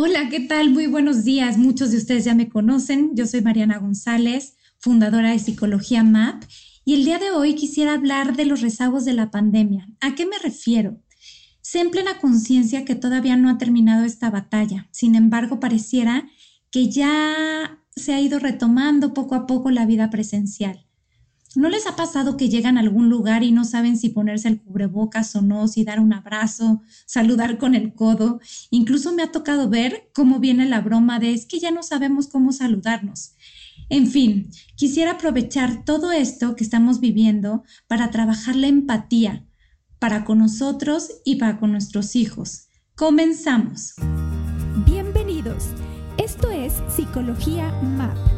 Hola, ¿qué tal? Muy buenos días. Muchos de ustedes ya me conocen. Yo soy Mariana González, fundadora de Psicología MAP, y el día de hoy quisiera hablar de los rezagos de la pandemia. ¿A qué me refiero? Sé en plena conciencia que todavía no ha terminado esta batalla. Sin embargo, pareciera que ya se ha ido retomando poco a poco la vida presencial. ¿No les ha pasado que llegan a algún lugar y no saben si ponerse el cubrebocas o no, si dar un abrazo, saludar con el codo? Incluso me ha tocado ver cómo viene la broma de es que ya no sabemos cómo saludarnos. En fin, quisiera aprovechar todo esto que estamos viviendo para trabajar la empatía, para con nosotros y para con nuestros hijos. Comenzamos. Bienvenidos. Esto es Psicología MAP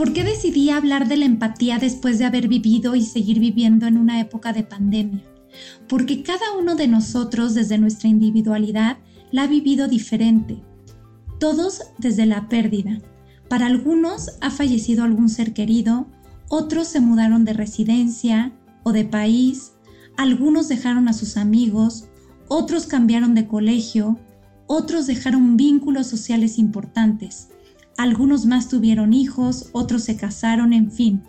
¿Por qué decidí hablar de la empatía después de haber vivido y seguir viviendo en una época de pandemia? Porque cada uno de nosotros desde nuestra individualidad la ha vivido diferente. Todos desde la pérdida. Para algunos ha fallecido algún ser querido, otros se mudaron de residencia o de país, algunos dejaron a sus amigos, otros cambiaron de colegio, otros dejaron vínculos sociales importantes algunos más tuvieron hijos, otros se casaron, en fin.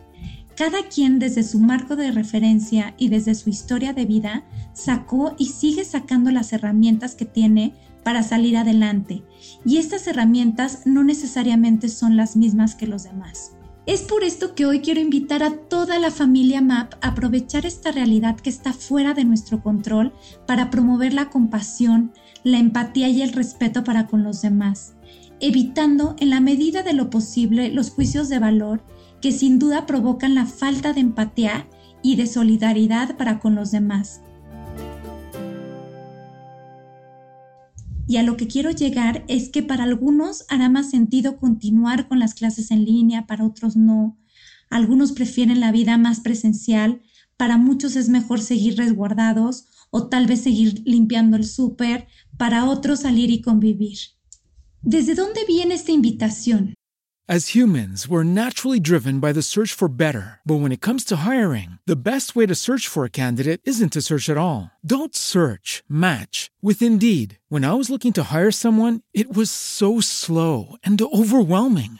Cada quien desde su marco de referencia y desde su historia de vida sacó y sigue sacando las herramientas que tiene para salir adelante. Y estas herramientas no necesariamente son las mismas que los demás. Es por esto que hoy quiero invitar a toda la familia MAP a aprovechar esta realidad que está fuera de nuestro control para promover la compasión, la empatía y el respeto para con los demás evitando en la medida de lo posible los juicios de valor que sin duda provocan la falta de empatía y de solidaridad para con los demás. Y a lo que quiero llegar es que para algunos hará más sentido continuar con las clases en línea, para otros no. Algunos prefieren la vida más presencial, para muchos es mejor seguir resguardados o tal vez seguir limpiando el súper, para otros salir y convivir. ¿Desde dónde viene esta invitación? As humans, we're naturally driven by the search for better. But when it comes to hiring, the best way to search for a candidate isn't to search at all. Don't search, match with Indeed. When I was looking to hire someone, it was so slow and overwhelming.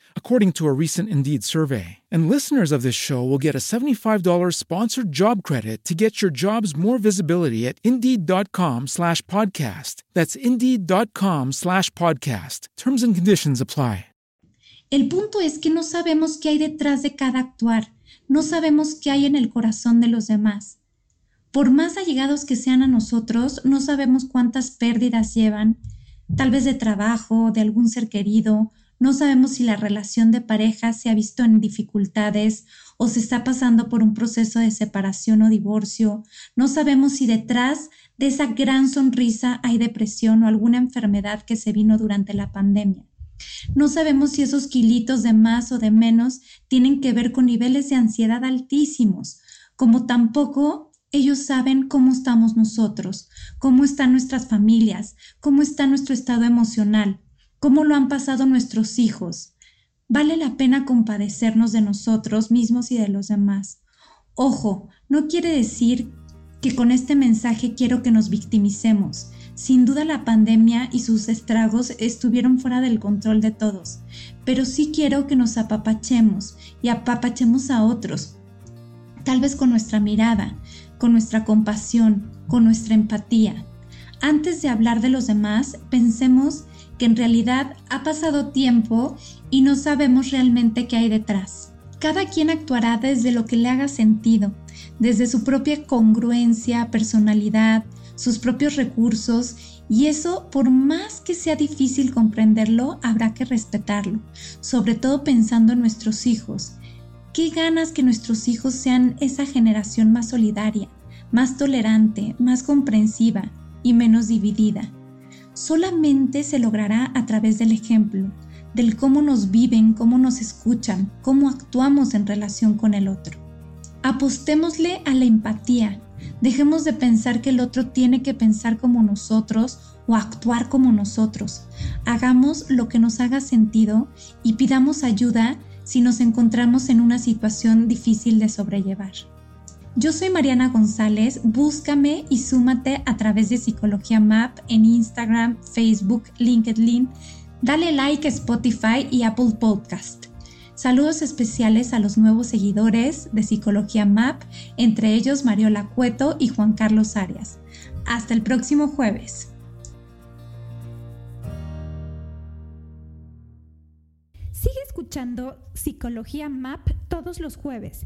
according to a recent Indeed survey. And listeners of this show will get a $75 sponsored job credit to get your jobs more visibility at Indeed.com slash podcast. That's Indeed.com slash podcast. Terms and conditions apply. El punto es que no sabemos qué hay detrás de cada actuar. No sabemos qué hay en el corazón de los demás. Por más allegados que sean a nosotros, no sabemos cuántas pérdidas llevan, tal vez de trabajo, de algún ser querido, no sabemos si la relación de pareja se ha visto en dificultades o se está pasando por un proceso de separación o divorcio, no sabemos si detrás de esa gran sonrisa hay depresión o alguna enfermedad que se vino durante la pandemia. No sabemos si esos kilitos de más o de menos tienen que ver con niveles de ansiedad altísimos, como tampoco ellos saben cómo estamos nosotros, cómo están nuestras familias, cómo está nuestro estado emocional, cómo lo han pasado nuestros hijos. Vale la pena compadecernos de nosotros mismos y de los demás. Ojo, no quiere decir que con este mensaje quiero que nos victimicemos. Sin duda la pandemia y sus estragos estuvieron fuera del control de todos, pero sí quiero que nos apapachemos y apapachemos a otros, tal vez con nuestra mirada, con nuestra compasión, con nuestra empatía. Antes de hablar de los demás, pensemos que en realidad ha pasado tiempo y no sabemos realmente qué hay detrás. Cada quien actuará desde lo que le haga sentido, desde su propia congruencia, personalidad, sus propios recursos y eso, por más que sea difícil comprenderlo, habrá que respetarlo, sobre todo pensando en nuestros hijos. Qué ganas que nuestros hijos sean esa generación más solidaria, más tolerante, más comprensiva y menos dividida. Solamente se logrará a través del ejemplo, del cómo nos viven, cómo nos escuchan, cómo actuamos en relación con el otro. Apostémosle a la empatía. Dejemos de pensar que el otro tiene que pensar como nosotros o actuar como nosotros. Hagamos lo que nos haga sentido y pidamos ayuda si nos encontramos en una situación difícil de sobrellevar. Yo soy Mariana González, búscame y súmate a través de Psicología Map en Instagram, Facebook, LinkedIn. Dale like a Spotify y Apple Podcast. Saludos especiales a los nuevos seguidores de Psicología MAP, entre ellos Mariola Cueto y Juan Carlos Arias. Hasta el próximo jueves. Sigue escuchando Psicología MAP todos los jueves.